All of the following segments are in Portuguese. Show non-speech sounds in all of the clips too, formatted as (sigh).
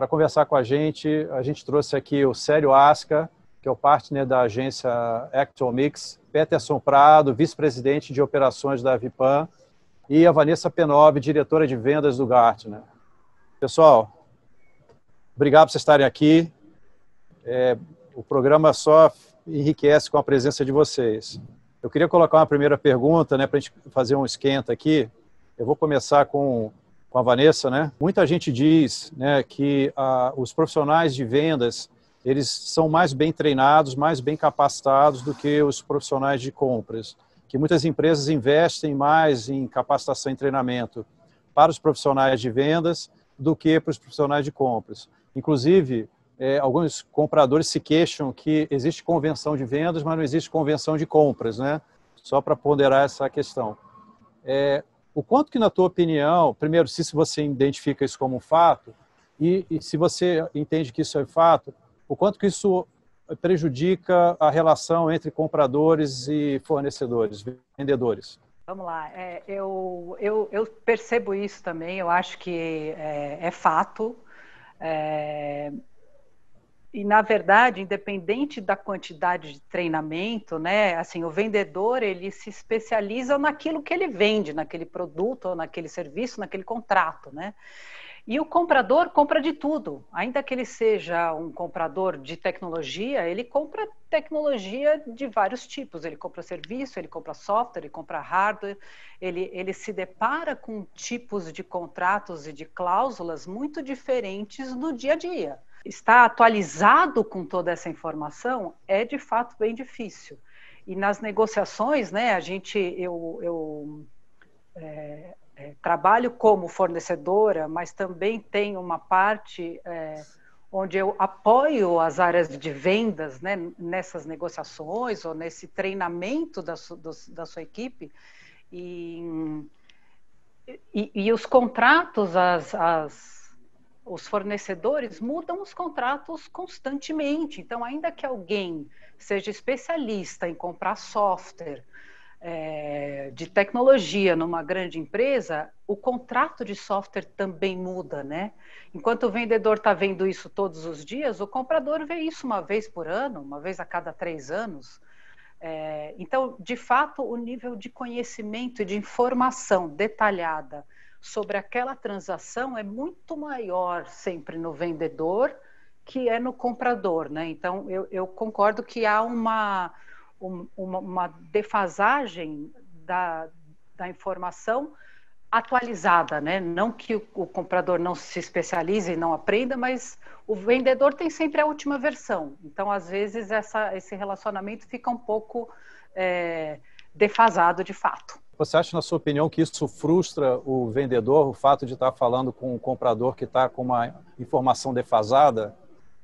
Para conversar com a gente, a gente trouxe aqui o Célio Asca, que é o partner da agência Actualmix, Peterson Prado, vice-presidente de operações da Vipan, e a Vanessa Penob, diretora de vendas do Gartner. Pessoal, obrigado por vocês estarem aqui. É, o programa só enriquece com a presença de vocês. Eu queria colocar uma primeira pergunta, né, para a gente fazer um esquenta aqui. Eu vou começar com, com a Vanessa, né? Muita gente diz, né, que ah, os profissionais de vendas eles são mais bem treinados, mais bem capacitados do que os profissionais de compras. Que muitas empresas investem mais em capacitação e treinamento para os profissionais de vendas do que para os profissionais de compras. Inclusive, é, alguns compradores se queixam que existe convenção de vendas, mas não existe convenção de compras, né? Só para ponderar essa questão. É, o quanto que, na tua opinião, primeiro, se você identifica isso como um fato, e, e se você entende que isso é fato, o quanto que isso prejudica a relação entre compradores e fornecedores, vendedores? Vamos lá, é, eu, eu, eu, percebo isso também, eu acho que é, é fato. É, e na verdade, independente da quantidade de treinamento, né, assim, o vendedor ele se especializa naquilo que ele vende, naquele produto, ou naquele serviço, naquele contrato, né? E o comprador compra de tudo, ainda que ele seja um comprador de tecnologia, ele compra tecnologia de vários tipos. Ele compra serviço, ele compra software, ele compra hardware, ele, ele se depara com tipos de contratos e de cláusulas muito diferentes no dia a dia. Estar atualizado com toda essa informação é de fato bem difícil. E nas negociações, né, a gente, eu, eu é, é, trabalho como fornecedora, mas também tenho uma parte é, onde eu apoio as áreas de vendas né, nessas negociações ou nesse treinamento da, su, do, da sua equipe. E, e, e os contratos, as, as, os fornecedores mudam os contratos constantemente. Então, ainda que alguém seja especialista em comprar software, é, de tecnologia numa grande empresa, o contrato de software também muda, né? Enquanto o vendedor está vendo isso todos os dias, o comprador vê isso uma vez por ano, uma vez a cada três anos. É, então, de fato, o nível de conhecimento e de informação detalhada sobre aquela transação é muito maior sempre no vendedor que é no comprador, né? Então, eu, eu concordo que há uma uma, uma defasagem da, da informação atualizada, né? Não que o, o, comprador não se especialize e não aprenda, mas o vendedor tem sempre a última versão. Então, às vezes, essa, esse relacionamento fica um pouco é, defasado de fato. Você acha, na sua opinião, que isso frustra o vendedor, o fato de estar falando com um comprador que está com uma informação defasada?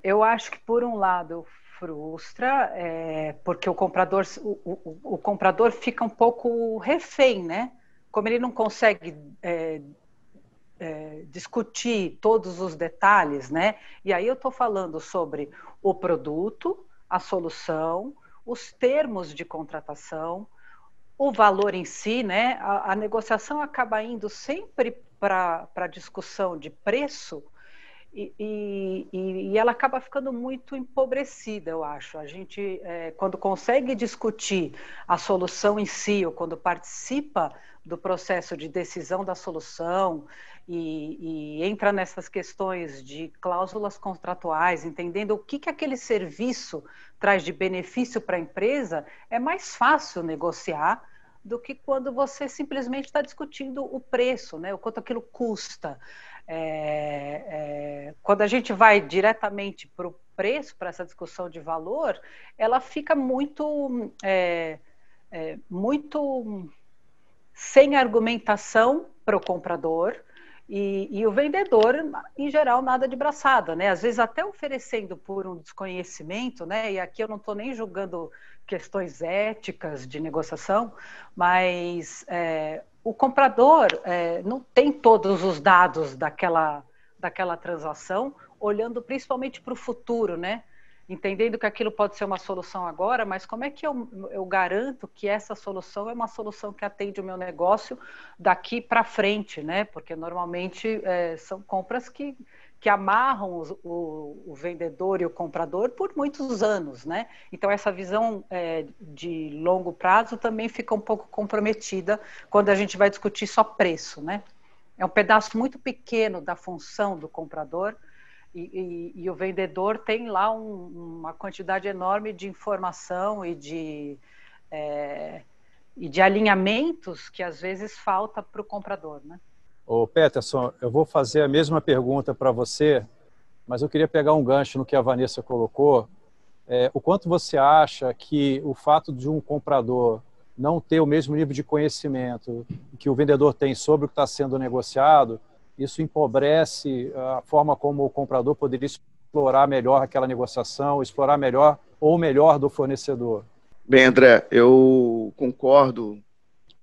Eu acho que, por um lado, frustra, é, porque o comprador, o, o, o, comprador fica um pouco refém, né? Como ele não consegue é, é, discutir todos os detalhes, né? E aí eu estou falando sobre o produto, a solução, os termos de contratação, o valor em si, né? A, a negociação acaba indo sempre para a discussão de preço, e, e, e, ela acaba ficando muito empobrecida, eu acho. A gente, é, quando consegue discutir a solução em si, ou quando participa do processo de decisão da solução e, e entra nessas questões de cláusulas contratuais, entendendo o que, que aquele serviço traz de benefício para a empresa, é mais fácil negociar do que quando você simplesmente está discutindo o preço, né? o quanto aquilo custa. É, é, quando a gente vai diretamente para o preço, para essa discussão de valor, ela fica muito, é, é muito sem argumentação para o comprador e, e, o vendedor, em geral, nada de braçada, né? Às vezes até oferecendo por um desconhecimento, né? E aqui eu não estou nem julgando questões éticas de negociação, mas é, o comprador é, não tem todos os dados daquela, daquela transação, olhando principalmente para o futuro, né? Entendendo que aquilo pode ser uma solução agora, mas como é que eu, eu garanto que essa solução é uma solução que atende o meu negócio daqui para frente, né? Porque normalmente é, são compras que, que amarram o, o, vendedor e o comprador por muitos anos, né? Então essa visão é, de longo prazo também fica um pouco comprometida quando a gente vai discutir só preço, né? É um pedaço muito pequeno da função do comprador e, e, e o vendedor tem lá um, uma quantidade enorme de informação e de é, e de alinhamentos que às vezes falta para o comprador, né? Ô Peterson, eu vou fazer a mesma pergunta para você, mas eu queria pegar um gancho no que a Vanessa colocou. É, o quanto você acha que o fato de um comprador não ter o mesmo nível de conhecimento que o vendedor tem sobre o que está sendo negociado, isso empobrece a forma como o comprador poderia explorar melhor aquela negociação, explorar melhor ou melhor do fornecedor? Bem, André, eu concordo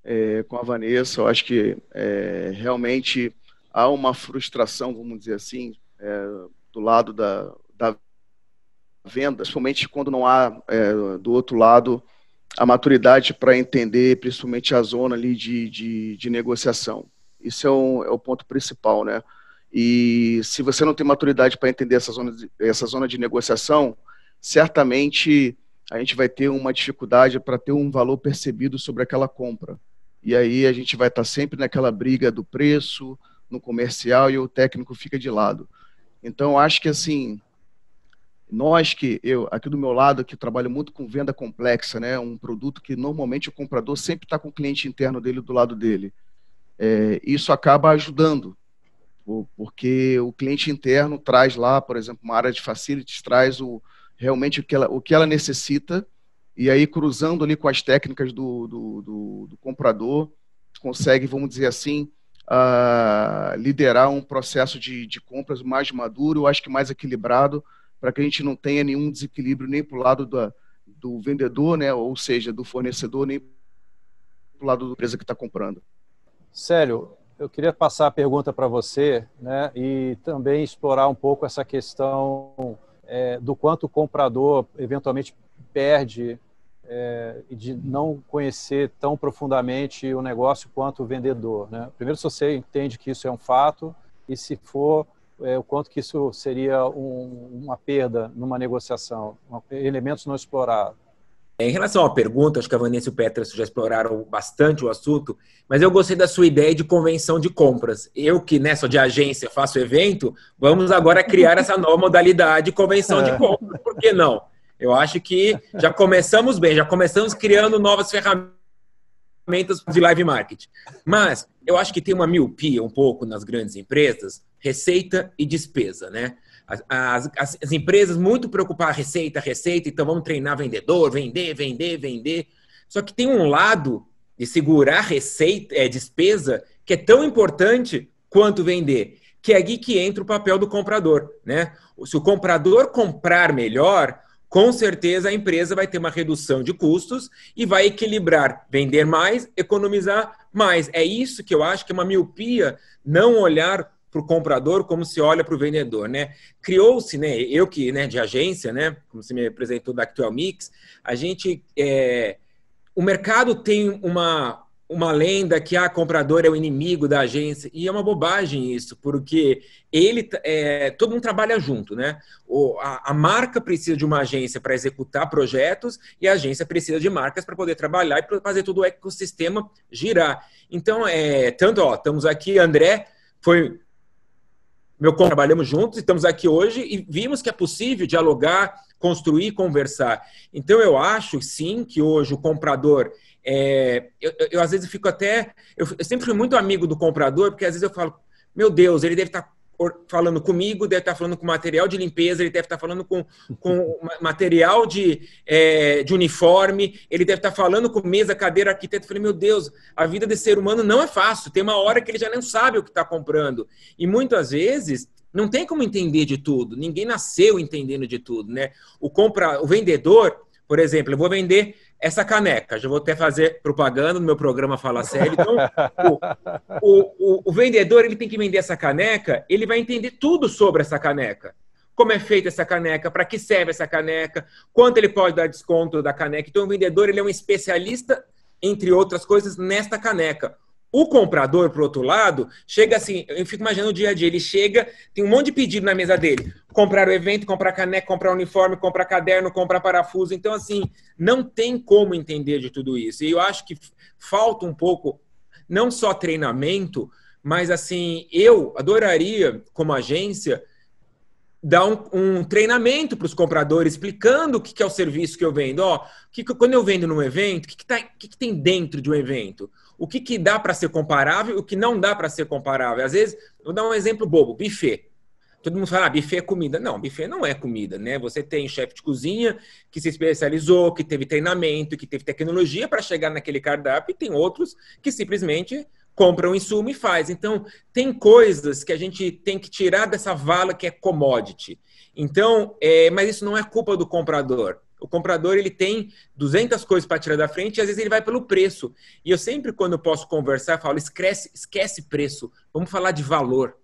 é, com a Vanessa. Eu acho que é, realmente há uma frustração, vamos dizer assim, é, do lado da, da venda, principalmente quando não há é, do outro lado a maturidade para entender, principalmente a zona ali de, de, de negociação. Isso é, um, é, o ponto principal, né? E se você não tem maturidade para entender essa zona, de, essa zona de negociação, certamente a gente vai ter uma dificuldade para ter um valor percebido sobre aquela compra. E aí a gente vai estar sempre naquela briga do preço, no comercial, e o técnico fica de lado. Então, acho que assim, nós que, eu, aqui do meu lado, que trabalho muito com venda complexa, né, um produto que normalmente o comprador sempre está com o cliente interno dele do lado dele é, isso acaba ajudando, porque o cliente interno traz lá, por exemplo, uma área de facilities, traz o, realmente o que, ela, o que ela necessita, e aí cruzando ali com as técnicas do, do, do, do comprador, consegue, vamos dizer assim, uh, liderar um processo de, de compras mais maduro, eu acho que mais equilibrado, para que a gente não tenha nenhum desequilíbrio nem para o lado da, do vendedor, né, ou seja, do fornecedor, nem para o lado da empresa que está comprando. Célio, eu queria passar a pergunta para você né, e também explorar um pouco essa questão é, do quanto o comprador eventualmente perde é, de não conhecer tão profundamente o negócio quanto o vendedor. Né? Primeiro, se você entende que isso é um fato e se for, é, o quanto que isso seria um, uma perda numa negociação, elementos não explorados. Em relação à pergunta, acho que a Vanessa e o Petras já exploraram bastante o assunto, mas eu gostei da sua ideia de convenção de compras. Eu que né, sou de agência, faço evento, vamos agora criar essa nova (laughs) modalidade de convenção de é. compras. Por que não? Eu acho que já começamos bem, já começamos criando novas ferramentas de live marketing. Mas eu acho que tem uma miopia um pouco nas grandes empresas, receita e despesa, né? As, as, as empresas muito preocupadas, receita, receita, então vamos treinar vendedor, vender, vender, vender. Só que tem um lado de segurar receita, é, despesa, que é tão importante quanto vender, que é aqui que entra o papel do comprador. Né? Se o comprador comprar melhor, com certeza a empresa vai ter uma redução de custos e vai equilibrar, vender mais, economizar mais. É isso que eu acho que é uma miopia, não olhar para o comprador como se olha para o vendedor, né? Criou-se, né? Eu que, né, de agência, né? Como você me apresentou da Actual Mix, a gente, é, o mercado tem uma uma lenda que a ah, comprador é o inimigo da agência e é uma bobagem isso, porque ele é, todo mundo trabalha junto, né? O, a, a marca precisa de uma agência para executar projetos e a agência precisa de marcas para poder trabalhar e fazer todo o ecossistema girar. Então, é, tanto, ó, estamos aqui, André foi meu trabalhamos juntos, estamos aqui hoje e vimos que é possível dialogar, construir, conversar. Então eu acho sim que hoje o comprador é, eu, eu, às vezes fico até eu, eu, sempre fui muito amigo do comprador porque às vezes eu falo meu Deus ele deve estar falando comigo, deve estar falando com material de limpeza, ele deve estar falando com, com (laughs) material de, é, de uniforme, ele deve estar falando com mesa, cadeira, arquiteto. Eu falei, meu Deus, a vida desse ser humano não é fácil. Tem uma hora que ele já não sabe o que está comprando. E muitas vezes não tem como entender de tudo. Ninguém nasceu entendendo de tudo, né? O compra, o vendedor, por exemplo, eu vou vender essa caneca. Já vou até fazer propaganda no meu programa Fala Sério. Então, (laughs) o, o, o, vendedor ele tem que vender essa caneca, ele vai entender tudo sobre essa caneca. Como é feita essa caneca, para que serve essa caneca, quanto ele pode dar desconto da caneca. Então, o vendedor ele é um especialista, entre outras coisas, nesta caneca. O comprador, por outro lado, chega assim, eu fico imaginando o dia a dia, ele chega, tem um monte de pedido na mesa dele. Comprar o evento, comprar caneca, comprar uniforme, comprar caderno, comprar parafuso. Então, assim, não tem como entender de tudo isso. E eu acho que falta um pouco, não só treinamento, mas assim, eu adoraria, como agência, dar um, um treinamento para os compradores, explicando o que, que, é o serviço que eu vendo. Ó, que, quando eu vendo num evento, o que, que, tá, que, que tem dentro de um evento? O que, que dá para ser comparável e o que não dá para ser comparável. Às vezes, vou dar um exemplo bobo: buffet. Todo mundo fala, ah, buffet é comida. Não, buffet não é comida, né? Você tem chefe de cozinha que se especializou, que teve treinamento, que teve tecnologia para chegar naquele cardápio, e tem outros que simplesmente compram um insumo e faz. Então, tem coisas que a gente tem que tirar dessa vala que é commodity. Então, é, mas isso não é culpa do comprador. O comprador ele tem 200 coisas para tirar da frente e às vezes ele vai pelo preço. E eu sempre, quando eu posso conversar, falo: esquece, esquece preço, vamos falar de valor.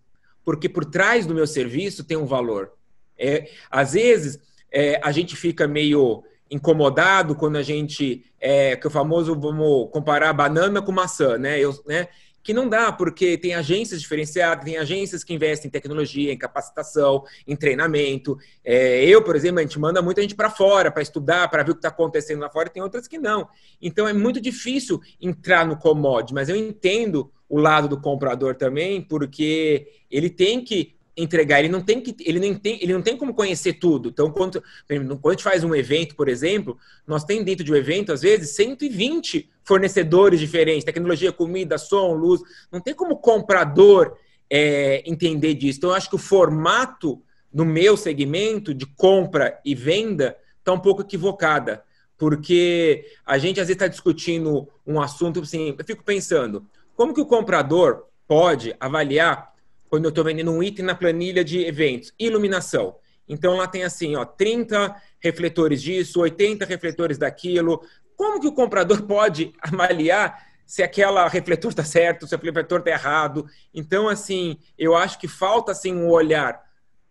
Porque por trás do meu serviço tem um valor. É, às vezes é, a gente fica meio incomodado quando a gente, é, que é o famoso, vamos comparar banana com maçã, né? Eu, né? Que não dá, porque tem agências diferenciadas, tem agências que investem em tecnologia, em capacitação, em treinamento. É, eu, por exemplo, a gente manda muita gente para fora para estudar, para ver o que está acontecendo lá fora, e tem outras que não. Então é muito difícil entrar no commodity, mas eu entendo o lado do comprador também, porque ele tem que entregar, ele não tem que, ele não tem, ele não tem como conhecer tudo. Então, quando, quando a gente faz um evento, por exemplo, nós tem dentro de um evento, às vezes, 120 fornecedores diferentes, tecnologia, comida, som, luz. Não tem como comprador é, entender disso. Então, eu acho que o formato no meu segmento de compra e venda está um pouco equivocada. Porque a gente às vezes está discutindo um assunto assim, eu fico pensando, como que o comprador pode avaliar quando eu estou vendendo um item na planilha de eventos, iluminação. Então lá tem assim, ó, 30 refletores disso, 80 refletores daquilo. Como que o comprador (laughs) pode avaliar se aquela refletor está certo, se o refletor está errado? Então, assim, eu acho que falta assim um olhar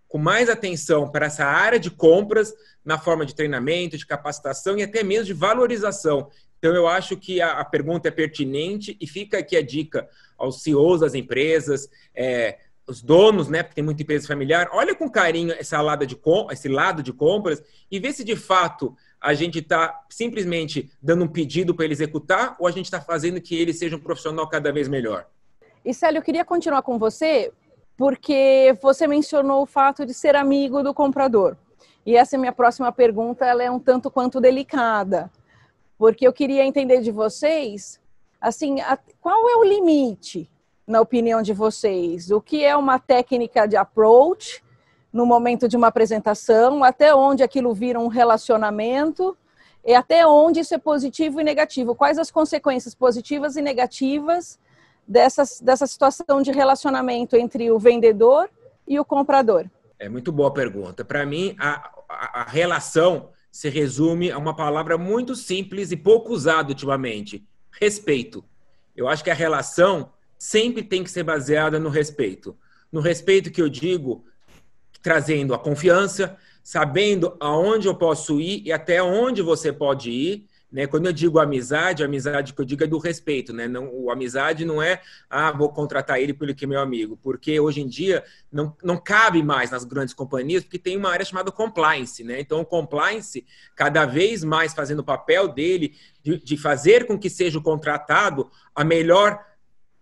com mais atenção para essa área de compras na forma de treinamento, de capacitação e até mesmo de valorização. Então, eu acho que a, a pergunta é pertinente e fica aqui a dica aos CEOs das empresas, é, os donos, né, porque tem muita empresa familiar, olha com carinho essa lado de esse lado de compras e vê se de fato a gente está simplesmente dando um pedido para ele executar ou a gente está fazendo que ele seja um profissional cada vez melhor. E Célio, eu queria continuar com você porque você mencionou o fato de ser amigo do comprador. E essa é minha próxima pergunta, ela é um tanto quanto delicada, porque eu queria entender de vocês, assim, a, qual é o limite na opinião de vocês? O que é uma técnica de approach no momento de uma apresentação? Até onde aquilo vira um relacionamento? E até onde isso é positivo e negativo? Quais as consequências positivas e negativas dessa, dessa situação de relacionamento entre o vendedor e o comprador? É muito boa pergunta. Para mim, a, a, a relação se resume a uma palavra muito simples e pouco usada ultimamente: respeito. Eu acho que a relação sempre tem que ser baseada no respeito. No respeito que eu digo, trazendo a confiança, sabendo aonde eu posso ir e até onde você pode ir. Né? Quando eu digo amizade, a amizade que eu digo é do respeito. Né? Não, o amizade não é, ah, vou contratar ele porque é meu amigo. Porque hoje em dia não, não cabe mais nas grandes companhias, porque tem uma área chamada compliance. Né? Então, o compliance, cada vez mais fazendo o papel dele de, de fazer com que seja o contratado a melhor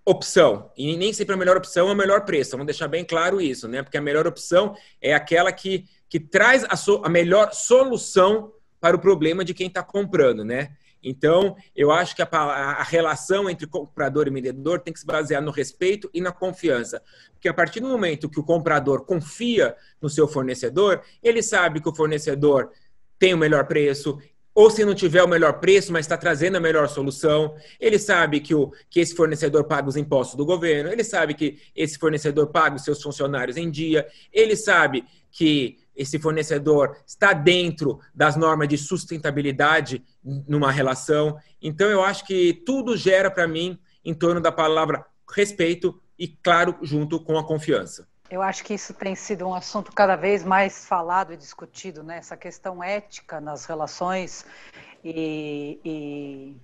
opção. E nem sempre a melhor opção é o melhor preço. Vamos deixar bem claro isso, né? Porque a melhor opção é aquela que, que traz a, so, a melhor solução para o problema de quem está comprando, né? Então, eu acho que a, a, relação entre comprador e vendedor tem que se basear no respeito e na confiança. Porque a partir do momento que o comprador confia no seu fornecedor, ele sabe que o fornecedor tem o melhor preço, ou se não tiver o melhor preço, mas está trazendo a melhor solução. Ele sabe que, o, que esse fornecedor paga os impostos do governo, ele sabe que esse fornecedor paga os seus funcionários em dia, ele sabe que esse fornecedor está dentro das normas de sustentabilidade numa relação. Então, eu acho que tudo gera para mim em torno da palavra respeito e, claro, junto com a confiança. Eu acho que isso tem sido um assunto cada vez mais falado e discutido, né? Essa questão ética nas relações e, e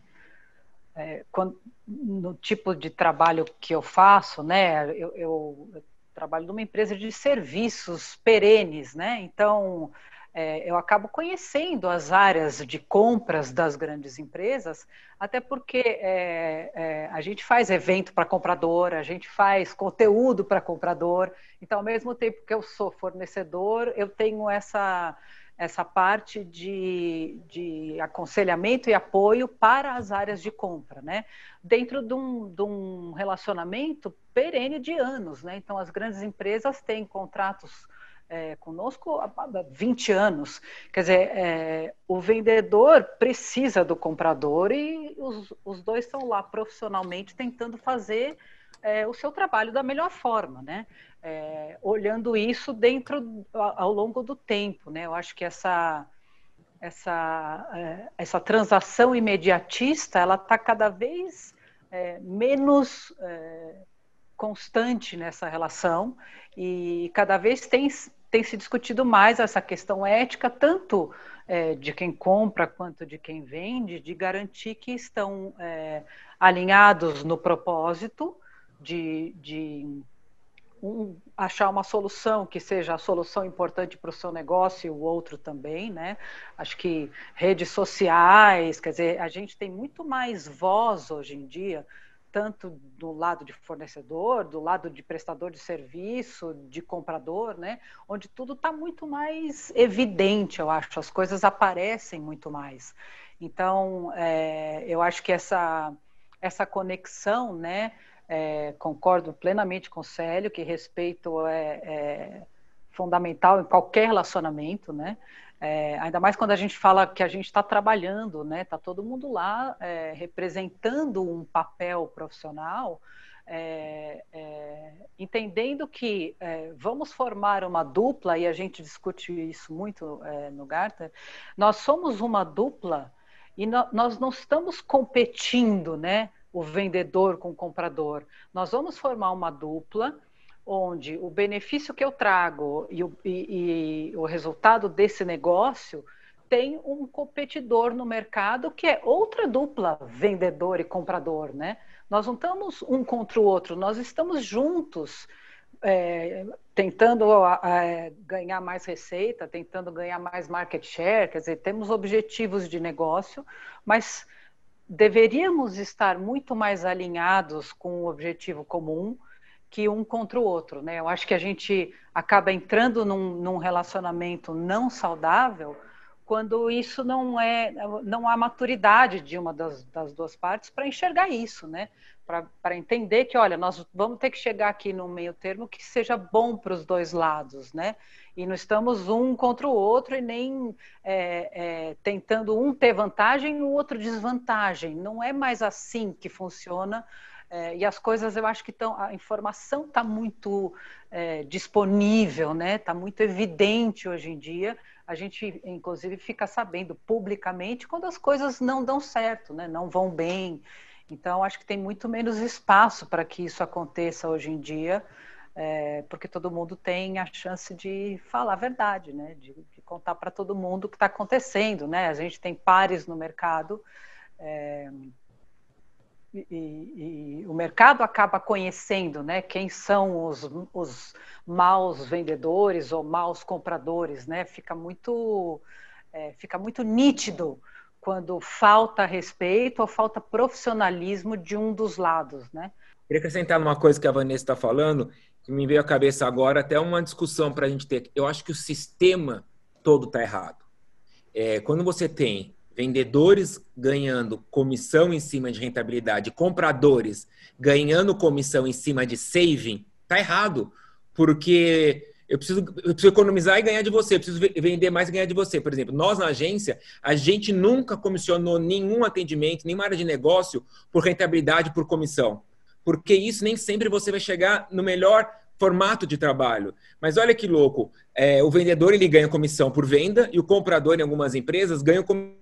é, quando, no tipo de trabalho que eu faço, né? Eu, eu, eu trabalho numa empresa de serviços perenes, né? Então é, eu acabo conhecendo as áreas de compras das grandes empresas, até porque é, é, a gente faz evento para comprador, a gente faz conteúdo para comprador. Então, ao mesmo tempo que eu sou fornecedor, eu tenho essa essa parte de, de aconselhamento e apoio para as áreas de compra, né? Dentro de um, de um relacionamento perene de anos, né? Então, as grandes empresas têm contratos é, conosco há 20 anos. Quer dizer, é, o vendedor precisa do comprador e os, os dois estão lá profissionalmente tentando fazer é, o seu trabalho da melhor forma, né? É, olhando isso dentro ao longo do tempo, né? Eu acho que essa essa é, essa transação imediatista ela está cada vez é, menos é, constante nessa relação e cada vez tem tem se discutido mais essa questão ética tanto é, de quem compra quanto de quem vende, de garantir que estão é, alinhados no propósito de, de um, achar uma solução que seja a solução importante para o seu negócio e o outro também, né? Acho que redes sociais, quer dizer, a gente tem muito mais voz hoje em dia, tanto do lado de fornecedor, do lado de prestador de serviço, de comprador, né? Onde tudo está muito mais evidente, eu acho, as coisas aparecem muito mais. Então, é, eu acho que essa essa conexão, né? É, concordo plenamente com o Célio que respeito é, é fundamental em qualquer relacionamento, né? É, ainda mais quando a gente fala que a gente está trabalhando, né? Tá todo mundo lá é, representando um papel profissional, é, é entendendo que é, vamos formar uma dupla e a gente discute isso muito é, no Gartner. Nós somos uma dupla e no, nós não estamos competindo, né? o vendedor com o comprador. Nós vamos formar uma dupla onde o benefício que eu trago e o, e, e o resultado desse negócio tem um competidor no mercado que é outra dupla, vendedor e comprador, né? Nós não estamos um contra o outro, nós estamos juntos, é, tentando é, ganhar mais receita, tentando ganhar mais market share, quer dizer, temos objetivos de negócio, mas deveríamos estar muito mais alinhados com o objetivo comum que um contra o outro, né? Eu acho que a gente acaba entrando num, num relacionamento não saudável quando isso não é, não há maturidade de uma das, das duas partes para enxergar isso, né? Para entender que, olha, nós vamos ter que chegar aqui no meio termo que seja bom para os dois lados, né? e não estamos um contra o outro e nem é, é, tentando um ter vantagem e o outro desvantagem. Não é mais assim que funciona. É, e as coisas, eu acho que estão. A informação está muito é, disponível, né? Está muito evidente hoje em dia. A gente, inclusive, fica sabendo publicamente quando as coisas não dão certo, né? Não vão bem. Então, acho que tem muito menos espaço para que isso aconteça hoje em dia é, porque todo mundo tem a chance de falar a verdade, né? de, de contar para todo mundo o que está acontecendo. Né? A gente tem pares no mercado é, e, e, o mercado acaba conhecendo né, quem são os, os maus vendedores ou maus compradores. Né? Fica, muito, é, fica muito nítido quando falta respeito ou falta profissionalismo de um dos lados. Né? Queria acrescentar uma coisa que a Vanessa está falando, que me veio à cabeça agora, até uma discussão para a gente ter. Eu acho que o sistema todo está errado. É, quando você tem vendedores ganhando comissão em cima de rentabilidade, compradores ganhando comissão em cima de saving, tá errado. Porque eu preciso, eu preciso economizar e ganhar de você, eu preciso vender mais e ganhar de você. Por exemplo, nós na agência, a gente nunca comissionou nenhum atendimento, nenhuma área de negócio por rentabilidade por comissão porque isso nem sempre você vai chegar no melhor formato de trabalho. Mas olha que louco, é, o vendedor ele ganha comissão por venda e o comprador em algumas empresas ganha comissão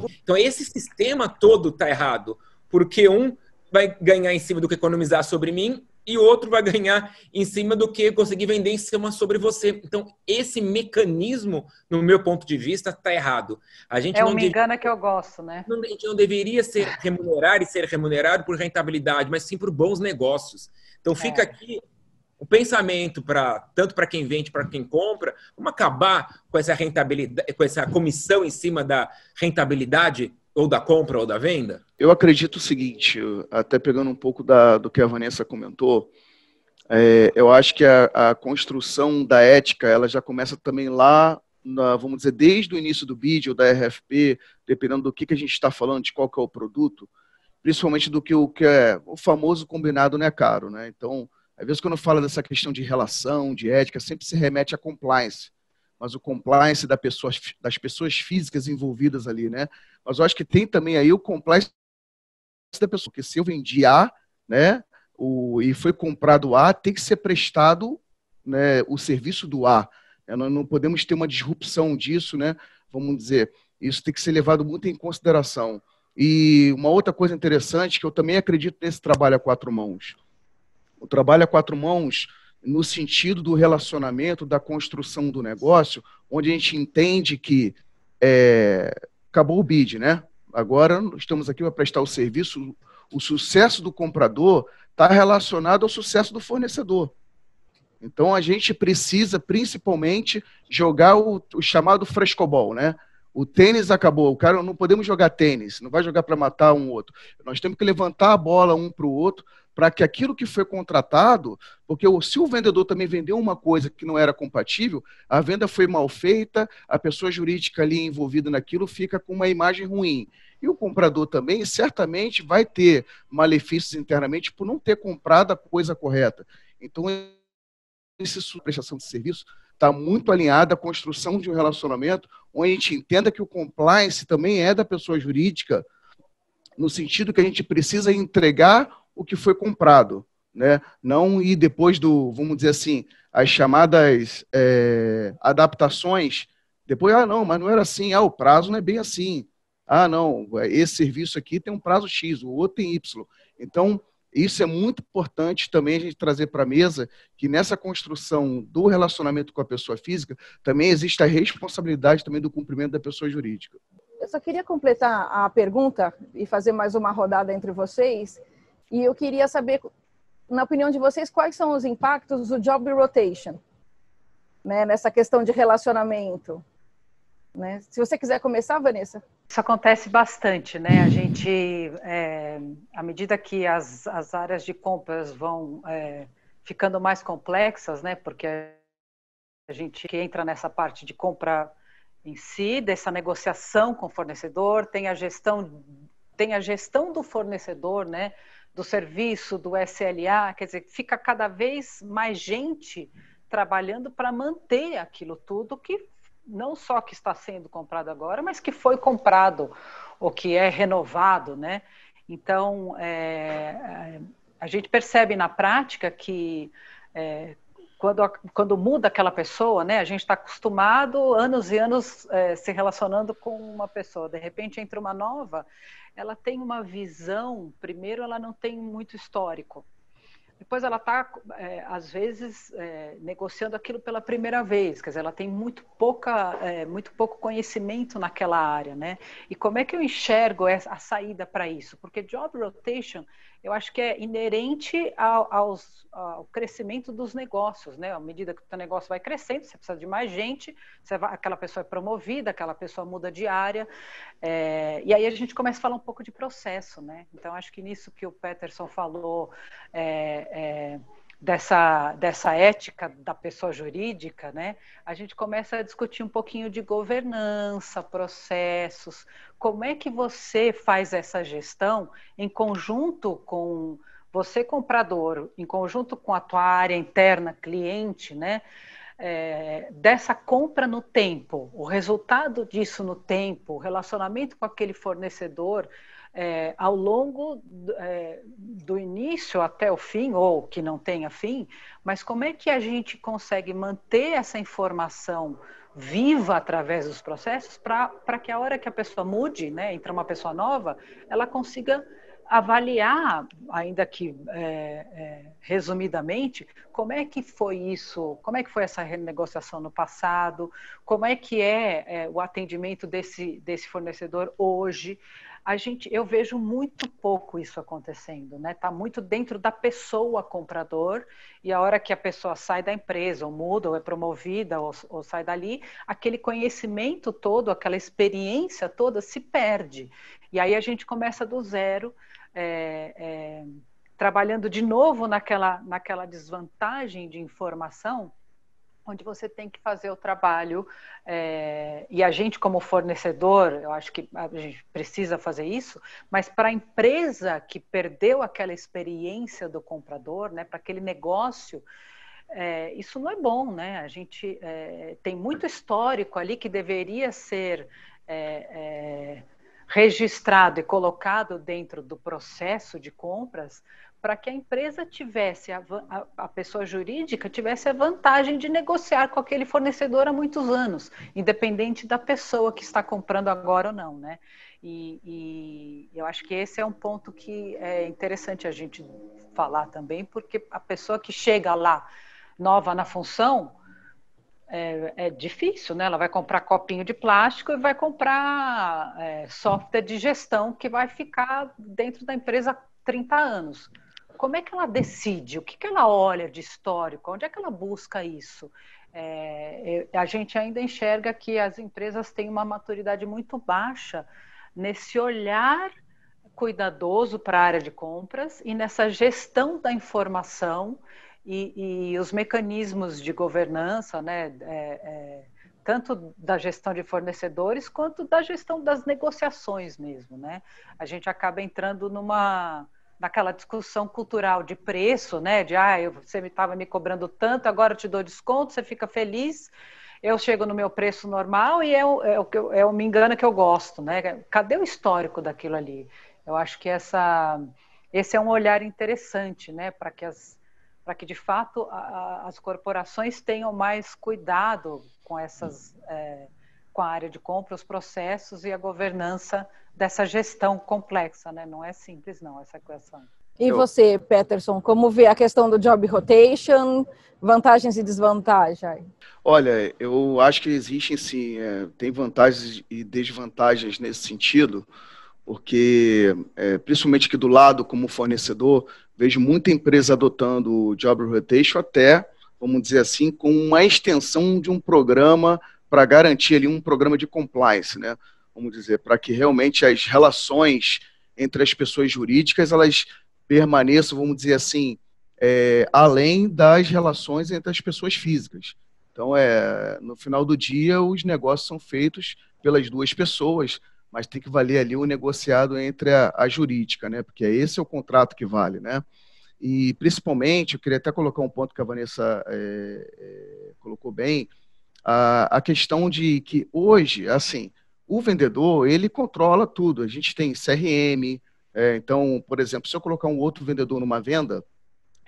por... Então esse sistema todo está errado, porque um vai ganhar em cima do que economizar sobre mim e outro vai ganhar em cima do que conseguir vender em cima sobre você. Então, esse mecanismo, no meu ponto de vista, está errado. A gente é não me engana que eu gosto, né? Não, a gente não deveria ser remunerar e ser remunerado por rentabilidade, mas sim por bons negócios. Então, fica é. aqui o pensamento para tanto para quem vende, para quem compra, vamos acabar com essa rentabilidade, com essa comissão em cima da rentabilidade ou da compra ou da venda? Eu acredito o seguinte, até pegando um pouco da, do que a Vanessa comentou, é, eu acho que a, a, construção da ética ela já começa também lá, na, vamos dizer, desde o início do BID ou da RFP, dependendo do que, que a gente está falando, de qual que é o produto, principalmente do que o que é o famoso combinado não é caro, né? Então, às vezes quando fala dessa questão de relação, de ética, sempre se remete a compliance, mas o compliance da pessoa, das pessoas físicas envolvidas ali, né? Mas eu acho que tem também aí o compliance da pessoa, porque se eu vendi A, né, o, e foi comprado A, tem que ser prestado né, o serviço do A. É, nós não podemos ter uma disrupção disso, né? Vamos dizer, isso tem que ser levado muito em consideração. E uma outra coisa interessante, que eu também acredito nesse trabalho a quatro mãos. O trabalho a quatro mãos, no sentido do relacionamento, da construção do negócio, onde a gente entende que é, acabou o bid, né? Agora estamos aqui para prestar o serviço. O sucesso do comprador está relacionado ao sucesso do fornecedor. Então a gente precisa principalmente jogar o, o chamado frescobol, né? O tênis acabou, o cara não podemos jogar tênis, não vai jogar para matar um outro. Nós temos que levantar a bola um para o outro para que aquilo que foi contratado, porque se o vendedor também vendeu uma coisa que não era compatível, a venda foi mal feita, a pessoa jurídica ali envolvida naquilo fica com uma imagem ruim. E o comprador também certamente vai ter malefícios internamente por não ter comprado a coisa correta. Então, essa prestação de serviço está muito alinhada à construção de um relacionamento onde a gente entenda que o compliance também é da pessoa jurídica, no sentido que a gente precisa entregar o que foi comprado, né? Não ir depois do, vamos dizer assim, as chamadas é, adaptações. Depois, ah, não, mas não era assim. Ah, o prazo não é bem assim. Ah, não, esse serviço aqui tem um prazo X, o outro tem Y. Então, isso é muito importante também a gente trazer para a mesa que nessa construção do relacionamento com a pessoa física também existe a responsabilidade também do cumprimento da pessoa jurídica. Eu só queria completar a pergunta e fazer mais uma rodada entre vocês. E eu queria saber, na opinião de vocês, quais são os impactos do job rotation né, nessa questão de relacionamento. Né? Se você quiser começar, Vanessa. Isso acontece bastante, né? A gente, é, à medida que as, as áreas de compras vão é, ficando mais complexas, né? Porque a gente que entra nessa parte de compra em si, dessa negociação com o fornecedor, tem a gestão, tem a gestão do fornecedor, né? Do serviço, do SLA, quer dizer, fica cada vez mais gente trabalhando para manter aquilo tudo que não só que está sendo comprado agora, mas que foi comprado ou que é renovado, né? Então, é, a gente percebe na prática que é, quando, quando muda aquela pessoa, né? A gente está acostumado anos e anos é, se relacionando com uma pessoa, de repente entra uma nova, ela tem uma visão, primeiro, ela não tem muito histórico. Depois ela está, é, às vezes, é, negociando aquilo pela primeira vez, quer dizer, ela tem muito, pouca, é, muito pouco conhecimento naquela área, né? E como é que eu enxergo a saída para isso? Porque job rotation eu acho que é inerente ao, aos, ao crescimento dos negócios, né? À medida que o negócio vai crescendo, você precisa de mais gente, vai, aquela pessoa é promovida, aquela pessoa muda de área, é, e aí a gente começa a falar um pouco de processo, né? Então, acho que nisso que o Peterson falou, é, é, dessa, dessa ética da pessoa jurídica, né, a gente começa a discutir um pouquinho de governança, processos, como é que você faz essa gestão em conjunto com você comprador, em conjunto com a tua área interna, cliente, né, é, dessa compra no tempo, o resultado disso no tempo, o relacionamento com aquele fornecedor, é, ao longo é, do início até o fim, ou que não tenha fim, mas como é que a gente consegue manter essa informação viva através dos processos para que a hora que a pessoa mude, né, entra uma pessoa nova, ela consiga avaliar, ainda que é, é, resumidamente, como é que foi isso, como é que foi essa renegociação no passado, como é que é, é o atendimento desse, desse fornecedor hoje. A gente, eu vejo muito pouco isso acontecendo, né? Está muito dentro da pessoa comprador e a hora que a pessoa sai da empresa, ou muda, ou é promovida, ou, ou sai dali, aquele conhecimento todo, aquela experiência toda se perde. E aí a gente começa do zero é, é, trabalhando de novo naquela, naquela desvantagem de informação, onde você tem que fazer o trabalho, é, e a gente, como fornecedor, eu acho que a gente precisa fazer isso, mas para a empresa que perdeu aquela experiência do comprador, né, para aquele negócio, é, isso não é bom, né? A gente é, tem muito histórico ali que deveria ser é, é, registrado e colocado dentro do processo de compras para que a empresa tivesse, a, a, pessoa jurídica tivesse a vantagem de negociar com aquele fornecedor há muitos anos, independente da pessoa que está comprando agora ou não, né? E, e eu acho que esse é um ponto que é interessante a gente falar também, porque a pessoa que chega lá nova na função, é, é, difícil, né? Ela vai comprar copinho de plástico e vai comprar é, software de gestão que vai ficar dentro da empresa há 30 anos. Como é que ela decide? O que, que ela olha de histórico? Onde é que ela busca isso? É, a gente ainda enxerga que as empresas têm uma maturidade muito baixa nesse olhar cuidadoso para a área de compras e nessa gestão da informação e, e os mecanismos de governança, né, é, é, tanto da gestão de fornecedores quanto da gestão das negociações mesmo, né? A gente acaba entrando numa naquela discussão cultural de preço, né? De ah, eu, você estava me cobrando tanto, agora eu te dou desconto, você fica feliz. Eu chego no meu preço normal e é o, é eu, é o me engana que eu gosto, né? Cadê o histórico daquilo ali? Eu acho que essa esse é um olhar interessante, né? Para que as para que de fato a, as corporações tenham mais cuidado com essas é, com a área de compra, os processos e a governança dessa gestão complexa, né? Não é simples não essa equação. E você, Peterson, como vê a questão do job rotation, vantagens e desvantagens? Olha, eu acho que existem sim, é, tem vantagens e desvantagens nesse sentido, porque é, principalmente aqui do lado, como fornecedor, vejo muita empresa adotando o job rotation até, vamos dizer assim, com uma extensão de um programa para garantir ali um programa de compliance, né? Vamos dizer, para que realmente as relações entre as pessoas jurídicas elas permaneçam, vamos dizer assim, é, além das relações entre as pessoas físicas. Então, é, no final do dia, os negócios são feitos pelas duas pessoas, mas tem que valer ali o negociado entre a, a jurídica, né? Porque esse é o contrato que vale, né? E principalmente, eu queria até colocar um ponto que a Vanessa é, é, colocou bem, a, a questão de que hoje, assim, o vendedor ele controla tudo. A gente tem CRM, é, então, por exemplo, se eu colocar um outro vendedor numa venda,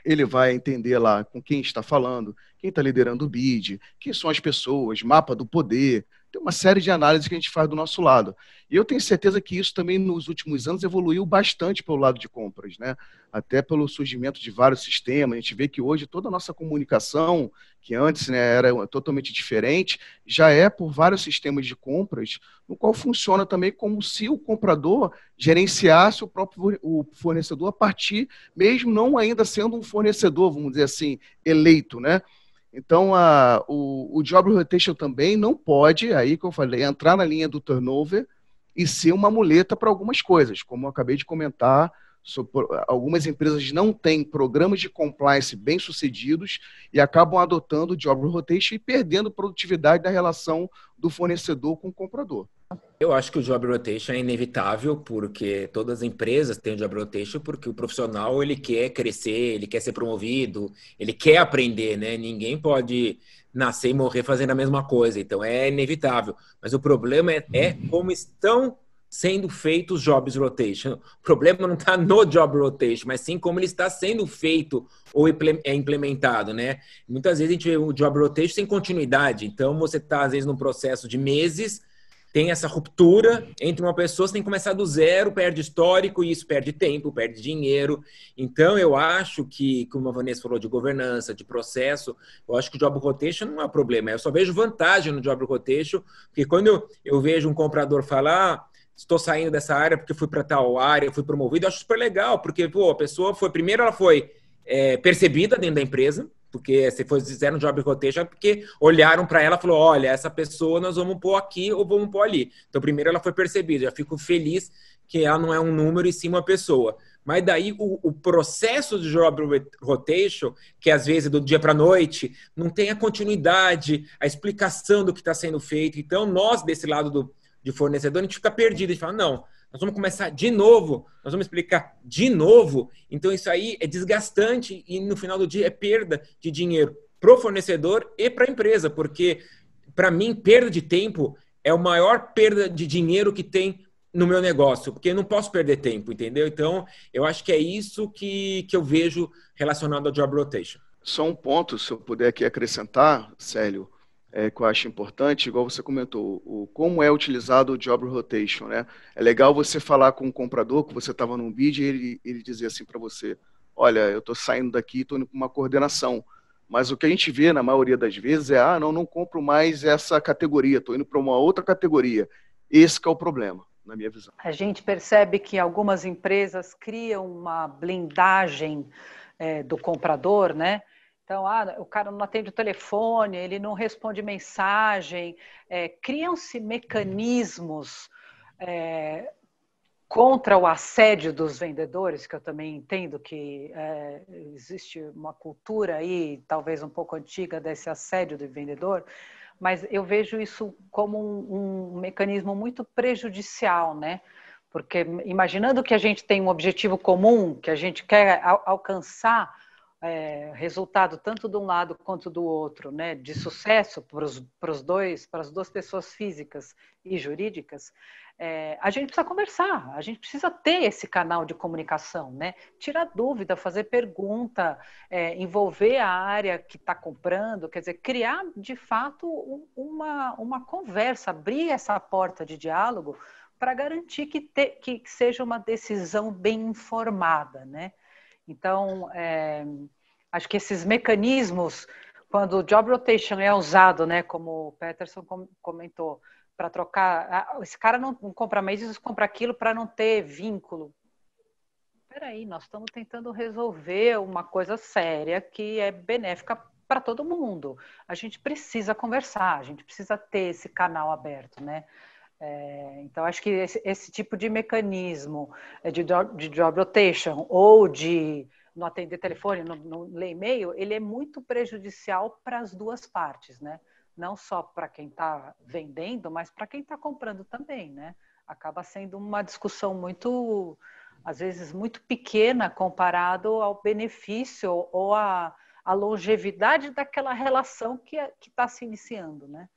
ele vai entender lá com quem está falando, quem está liderando o bid, quem são as pessoas, mapa do poder, tem uma série de análises que a gente faz do nosso lado. E eu tenho certeza que isso também nos últimos anos evoluiu bastante pelo lado de compras, né? Até pelo surgimento de vários sistemas. A gente vê que hoje toda a nossa comunicação, que antes né, era totalmente diferente, já é por vários sistemas de compras, no qual funciona também como se o comprador gerenciasse o próprio o fornecedor a partir, mesmo não ainda sendo um fornecedor, vamos dizer assim, eleito, né? Então, a, o, o job rotation também não pode, aí que eu falei, entrar na linha do turnover e ser uma muleta para algumas coisas, como eu acabei de comentar, algumas empresas não têm programas de compliance bem sucedidos e acabam adotando o job rotation e perdendo produtividade da relação do fornecedor com o comprador. Eu acho que o job rotation é inevitável, porque todas as empresas têm o job rotation, porque o profissional ele quer crescer, ele quer ser promovido, ele quer aprender, né? Ninguém pode nascer e morrer fazendo a mesma coisa, então é inevitável. Mas o problema é, é como estão sendo feitos jobs rotation. O problema não está no job rotation, mas sim como ele está sendo feito ou é implementado, né? Muitas vezes a gente vê o job rotation sem continuidade, então você está às vezes num processo de meses tem essa ruptura entre uma pessoa, você tem que começar do zero, perde histórico, e isso perde tempo, perde dinheiro. Então, eu acho que, como a Vanessa falou de governança, de processo, eu acho que o job rotation não é problema. Eu só vejo vantagem no job rotation, porque quando eu, eu vejo um comprador falar, ah, estou saindo dessa área porque fui para tal área, fui promovido, eu acho super legal, porque pô, a pessoa foi, primeiro ela foi é, percebida dentro da empresa, porque se for fizeram job rotation, porque olharam para ela e falou: olha, essa pessoa nós vamos pôr aqui ou vamos pôr ali. Então, primeiro ela foi percebida. Já fico feliz que ela não é um número e sim uma pessoa. Mas daí o, o processo de job rotation, que às vezes é do dia para a noite, não tem a continuidade, a explicação do que está sendo feito. Então, nós, desse lado do, de fornecedor, a gente fica perdido. A gente fala, não, nós vamos começar de novo, nós vamos explicar de novo. Então, isso aí é desgastante e no final do dia é perda de dinheiro para o fornecedor e para a empresa, porque para mim, perda de tempo é a maior perda de dinheiro que tem no meu negócio, porque eu não posso perder tempo, entendeu? Então, eu acho que é isso que, que eu vejo relacionado ao job rotation. Só um ponto, se eu puder aqui acrescentar, Célio, é, que eu acho importante, igual você comentou, o, como é utilizado o job rotation, né? É legal você falar com o comprador que você estava num bid e ele, ele dizer assim para você, olha, eu estou saindo daqui, estou indo para uma coordenação. Mas o que a gente vê na maioria das vezes é, ah, não, não compro mais essa categoria, estou indo para uma outra categoria. Esse é o problema, na minha visão. A gente percebe que algumas empresas criam uma blindagem é, do comprador, né? Então, ah, o cara não atende o telefone, ele não responde mensagem. É, Criam-se mecanismos é, contra o assédio dos vendedores, que eu também entendo que é, existe uma cultura aí, talvez um pouco antiga, desse assédio do vendedor, mas eu vejo isso como um, um mecanismo muito prejudicial, né? Porque imaginando que a gente tem um objetivo comum, que a gente quer alcançar é, resultado tanto de um lado quanto do outro, né, de sucesso para os dois, para as duas pessoas físicas e jurídicas, é, a gente precisa conversar, a gente precisa ter esse canal de comunicação, né? Tirar dúvida, fazer pergunta, é, envolver a área que está comprando, quer dizer, criar de fato uma, uma conversa, abrir essa porta de diálogo para garantir que, te, que seja uma decisão bem informada, né? Então, é, acho que esses mecanismos, quando o job rotation é usado, né, como o Peterson comentou, para trocar, esse cara não, compra mais isso, compra aquilo para não ter vínculo. Peraí, nós estamos tentando resolver uma coisa séria que é benéfica para todo mundo. A gente precisa conversar, a gente precisa ter esse canal aberto, né? É, então, acho que esse, esse, tipo de mecanismo é, de, de job rotation ou de não atender telefone, não, não ler e-mail, ele é muito prejudicial para as duas partes, né? Não só para quem está vendendo, mas para quem está comprando também, né? Acaba sendo uma discussão muito, às vezes, muito pequena comparado ao benefício ou à, à longevidade daquela relação que é, está se iniciando, né?